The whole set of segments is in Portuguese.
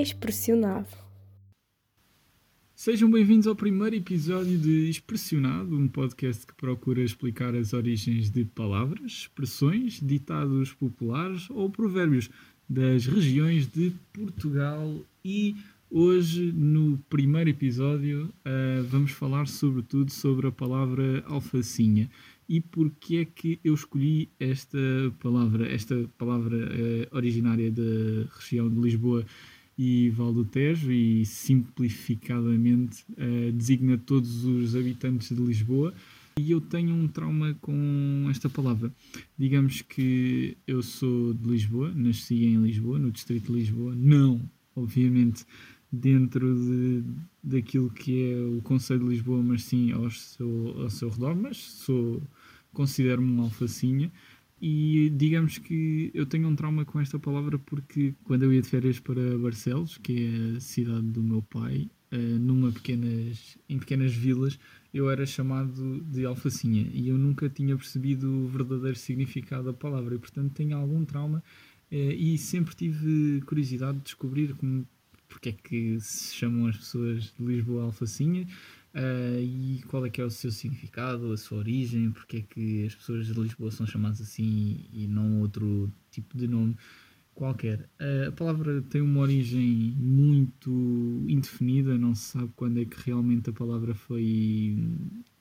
Expressionado. Sejam bem-vindos ao primeiro episódio de Expressionado, um podcast que procura explicar as origens de palavras, expressões, ditados populares ou provérbios das regiões de Portugal. E hoje, no primeiro episódio, uh, vamos falar sobretudo sobre a palavra alfacinha. E porque é que eu escolhi esta palavra, esta palavra uh, originária da região de Lisboa e Val do Tejo e simplificadamente uh, designa todos os habitantes de Lisboa e eu tenho um trauma com esta palavra. Digamos que eu sou de Lisboa, nasci em Lisboa, no distrito de Lisboa, não, obviamente, dentro de, daquilo que é o Conselho de Lisboa, mas sim ao seu, ao seu redor, mas sou considero-me um alfacinha. E digamos que eu tenho um trauma com esta palavra porque quando eu ia de férias para Barcelos, que é a cidade do meu pai, uh, numa pequenas, em pequenas vilas, eu era chamado de alfacinha. E eu nunca tinha percebido o verdadeiro significado da palavra. E portanto tenho algum trauma uh, e sempre tive curiosidade de descobrir como, porque é que se chamam as pessoas de Lisboa alfacinha Uh, e qual é que é o seu significado, a sua origem, porque é que as pessoas de Lisboa são chamadas assim e não outro tipo de nome qualquer. Uh, a palavra tem uma origem muito indefinida, não se sabe quando é que realmente a palavra foi.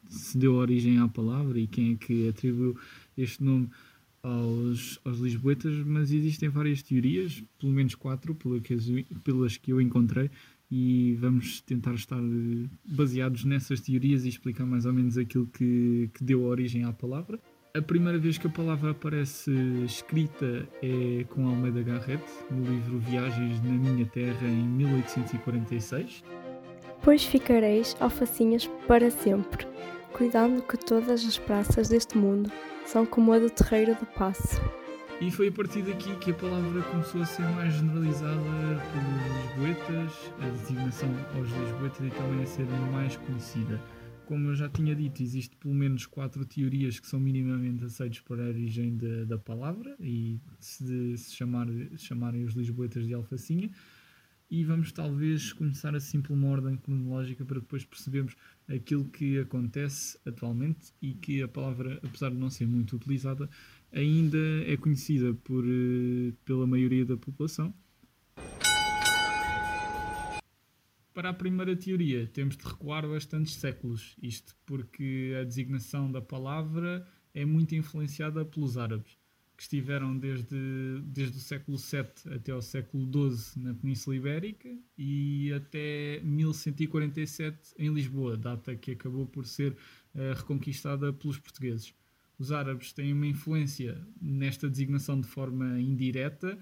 se deu origem à palavra e quem é que atribuiu este nome aos, aos lisboetas, mas existem várias teorias, pelo menos quatro, pelas que eu encontrei, e vamos tentar estar baseados nessas teorias e explicar mais ou menos aquilo que, que deu origem à palavra. A primeira vez que a palavra aparece escrita é com Almeida Garrett, no livro Viagens na Minha Terra, em 1846. Pois ficareis alfacinhas para sempre, cuidando que todas as praças deste mundo são como a do terreiro do passo. E foi a partir daqui que a palavra começou a ser mais generalizada pelos lisboetas, a designação aos lisboetas e também a ser mais conhecida. Como eu já tinha dito, existe pelo menos quatro teorias que são minimamente aceitas para a origem de, da palavra e se, se chamar, chamarem os lisboetas de alfacinha. E vamos talvez começar assim por uma ordem cronológica para depois percebermos aquilo que acontece atualmente e que a palavra, apesar de não ser muito utilizada, ainda é conhecida por, eh, pela maioria da população. Para a primeira teoria, temos de recuar bastantes séculos, isto porque a designação da palavra é muito influenciada pelos árabes, que estiveram desde, desde o século VII até o século XII na Península Ibérica e até 1147 em Lisboa, data que acabou por ser uh, reconquistada pelos portugueses os árabes têm uma influência nesta designação de forma indireta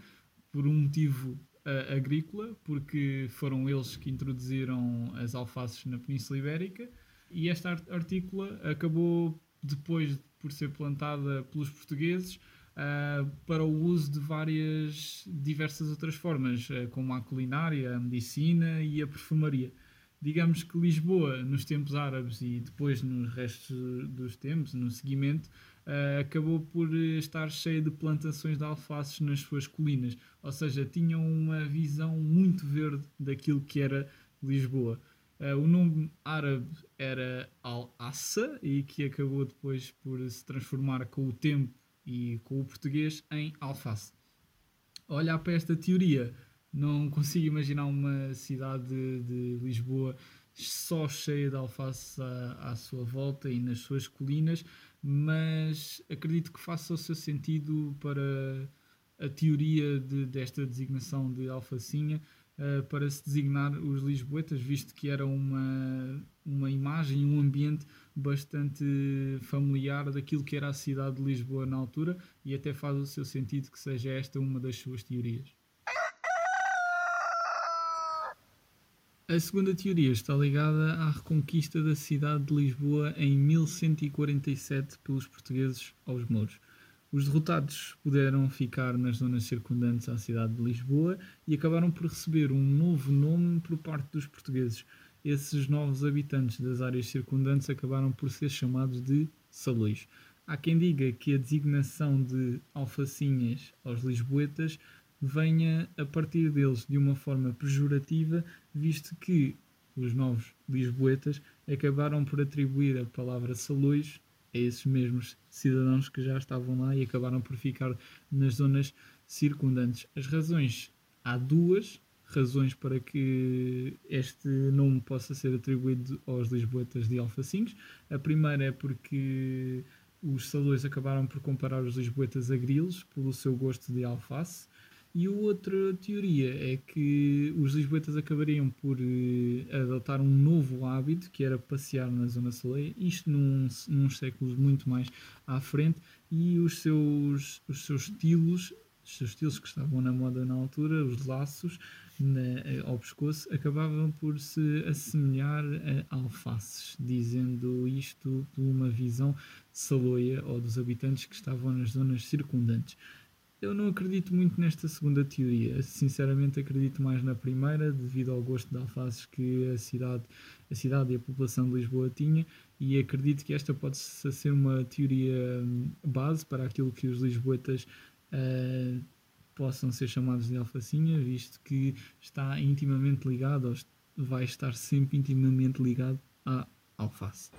por um motivo uh, agrícola, porque foram eles que introduziram as alfaces na Península Ibérica e esta artícula acabou depois por ser plantada pelos portugueses uh, para o uso de várias diversas outras formas, uh, como a culinária, a medicina e a perfumaria digamos que Lisboa, nos tempos árabes e depois nos restos dos tempos, no seguimento, uh, acabou por estar cheia de plantações de alfaces nas suas colinas. Ou seja, tinham uma visão muito verde daquilo que era Lisboa. Uh, o nome árabe era Al-Assa e que acabou depois por se transformar com o tempo e com o português em alface. Olhar para esta teoria não consigo imaginar uma cidade de, Lisboa só cheia de alface à, à, sua volta e nas suas colinas, mas acredito que faça o seu sentido para a teoria de, desta designação de alfacinha uh, para se designar os lisboetas, visto que era uma, uma imagem, um ambiente bastante familiar daquilo que era a cidade de Lisboa na altura e até faz o seu sentido que seja esta uma das suas teorias. A segunda teoria está ligada à reconquista da cidade de Lisboa em 1147 pelos portugueses aos mouros. Os derrotados puderam ficar nas zonas circundantes à cidade de Lisboa e acabaram por receber um novo nome por parte dos portugueses. Esses novos habitantes das áreas circundantes acabaram por ser chamados de salões. Há quem diga que a designação de alfacinhas aos lisboetas venha a partir deles de uma forma pejorativa, visto que os novos lisboetas acabaram por atribuir a palavra salões a esses mesmos cidadãos que já estavam lá e acabaram por ficar nas zonas circundantes. As razões, há duas razões para que este nome possa ser atribuído aos lisboetas de Alfacinhos. A primeira é porque os salões acabaram por comparar os lisboetas a grilos pelo seu gosto de alface. E a outra teoria é que os lisboetas acabariam por uh, adotar um novo hábito, que era passear na zona saleia, isto num, nos séculos muito mais à frente, e os seus, os seus estilos, os seus estilos que estavam na moda na altura, os laços na, eh, ao pescoço, acabavam por se assemelhar a alfaces, dizendo isto por uma visão saloia ou dos habitantes que estavam nas zonas circundantes. Eu não acredito muito nesta segunda teoria. Sinceramente, acredito mais na primeira, devido ao gosto de alfaces que a cidade, a cidade e a população de Lisboa tinha, e acredito que esta pode ser uma teoria hum, base para aquilo que os lisboetas uh, possam ser chamados de alfacinha, visto que está intimamente ligado, ou vai estar sempre intimamente ligado à alface.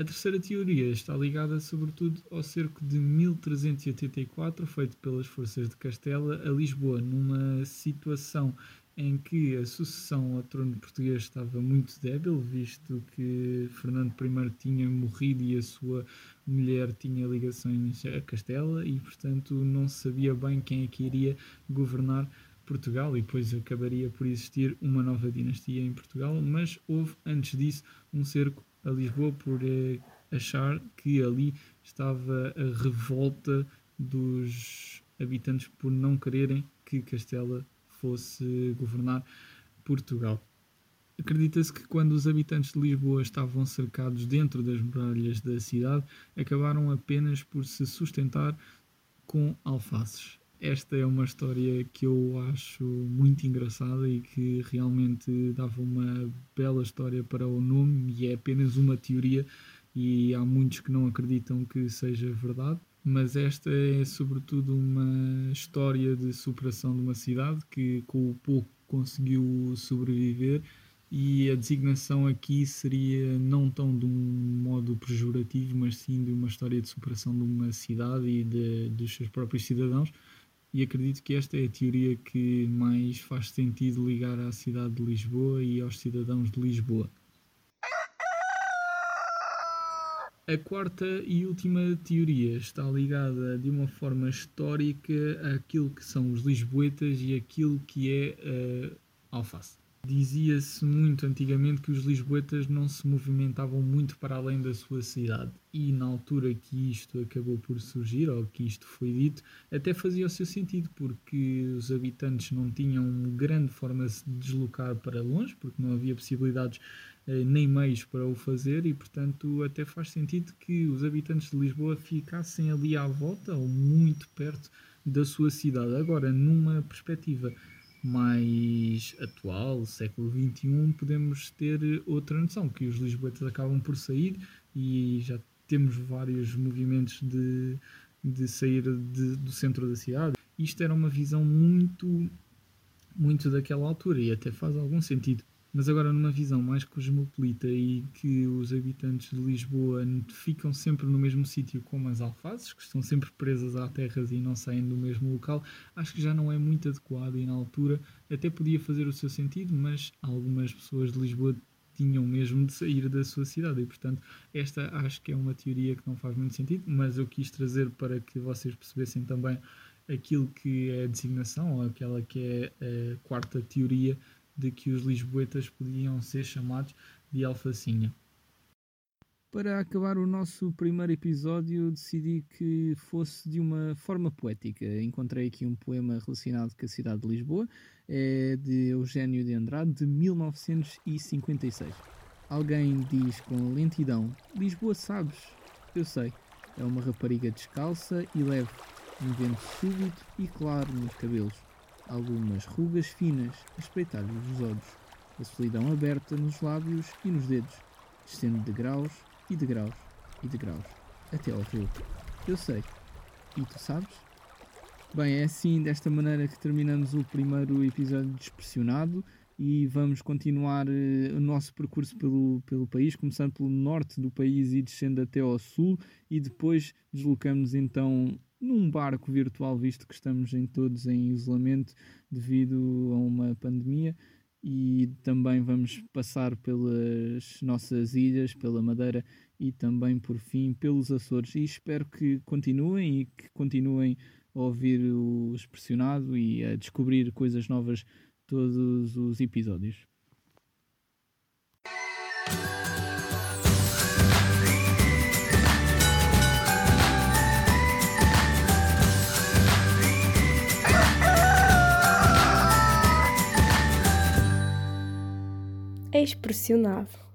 A terceira teoria está ligada sobretudo ao cerco de 1384, feito pelas forças de Castela a Lisboa, numa situação em que a sucessão ao trono português estava muito débil, visto que Fernando I tinha morrido e a sua mulher tinha ligações a Castela e, portanto, não sabia bem quem é que iria governar Portugal e depois acabaria por existir uma nova dinastia em Portugal, mas houve antes disso um cerco a Lisboa por eh, achar que ali estava a revolta dos habitantes por não quererem que Castela fosse governar Portugal. Acredita-se que quando os habitantes de Lisboa estavam cercados dentro das muralhas da cidade, acabaram apenas por se sustentar com alfaces esta é uma história que eu acho muito engraçada e que realmente dava uma bela história para o nome e é apenas uma teoria e há muitos que não acreditam que seja verdade, mas esta é sobretudo uma história de superação de uma cidade que com o pouco conseguiu sobreviver e a designação aqui seria não tão de um modo pejorativo, mas sim de uma história de superação de uma cidade e de, dos seus próprios cidadãos e acredito que esta é a teoria que mais faz sentido ligar à cidade de Lisboa e aos cidadãos de Lisboa. A quarta e última teoria está ligada de uma forma histórica àquilo que são os lisboetas e aquilo que é a alface. Dizia-se muito antigamente que os lisboetas não se movimentavam muito para além da sua cidade, e na altura que isto acabou por surgir, ou que isto foi dito, até fazia o seu sentido, porque os habitantes não tinham grande forma de se deslocar para longe, porque não havia possibilidades eh, nem meios para o fazer, e portanto até faz sentido que os habitantes de Lisboa ficassem ali à volta, ou muito perto da sua cidade. Agora, numa perspectiva mais atual, século XXI, podemos ter outra noção, que os lisboetas acabam por sair e já temos vários movimentos de, de sair de, do centro da cidade. Isto era uma visão muito, muito daquela altura e até faz algum sentido. Mas agora numa visão mais cosmopolita e que os habitantes de Lisboa ficam sempre no mesmo sítio como as alfaces, que estão sempre presas à terras e não saem do mesmo local, acho que já não é muito adequado e na altura até podia fazer o seu sentido, mas algumas pessoas de Lisboa tinham mesmo de sair da sua cidade e portanto esta acho que é uma teoria que não faz muito sentido, mas eu quis trazer para que vocês percebessem também aquilo que é a designação ou aquela que é a quarta teoria de que os lisboetas podiam ser chamados de alfacinha. Para acabar o nosso primeiro episódio, decidi que fosse de uma forma poética. Encontrei aqui um poema relacionado com a cidade de Lisboa, é de Eugênio de Andrade, de 1956. Alguém diz com lentidão: Lisboa, sabes? Eu sei. É uma rapariga descalça e leve, um vento súbito e claro nos cabelos algumas rugas finas a espreitar-lhe os olhos, a solidão aberta nos lábios e nos dedos, descendo de graus e de graus e de graus até ao rio. Eu sei. E tu sabes? Bem, é assim, desta maneira que terminamos o primeiro episódio de Expressionado e vamos continuar uh, o nosso percurso pelo, pelo país, começando pelo norte do país e descendo até ao sul e depois deslocamos então num barco virtual, visto que estamos em todos em isolamento devido a uma pandemia e também vamos passar pelas nossas ilhas, pela Madeira e também por fim pelos Açores e espero que continuem e que continuem a ouvir o Expressionado e a descobrir coisas novas todos os episódios. Expressionado.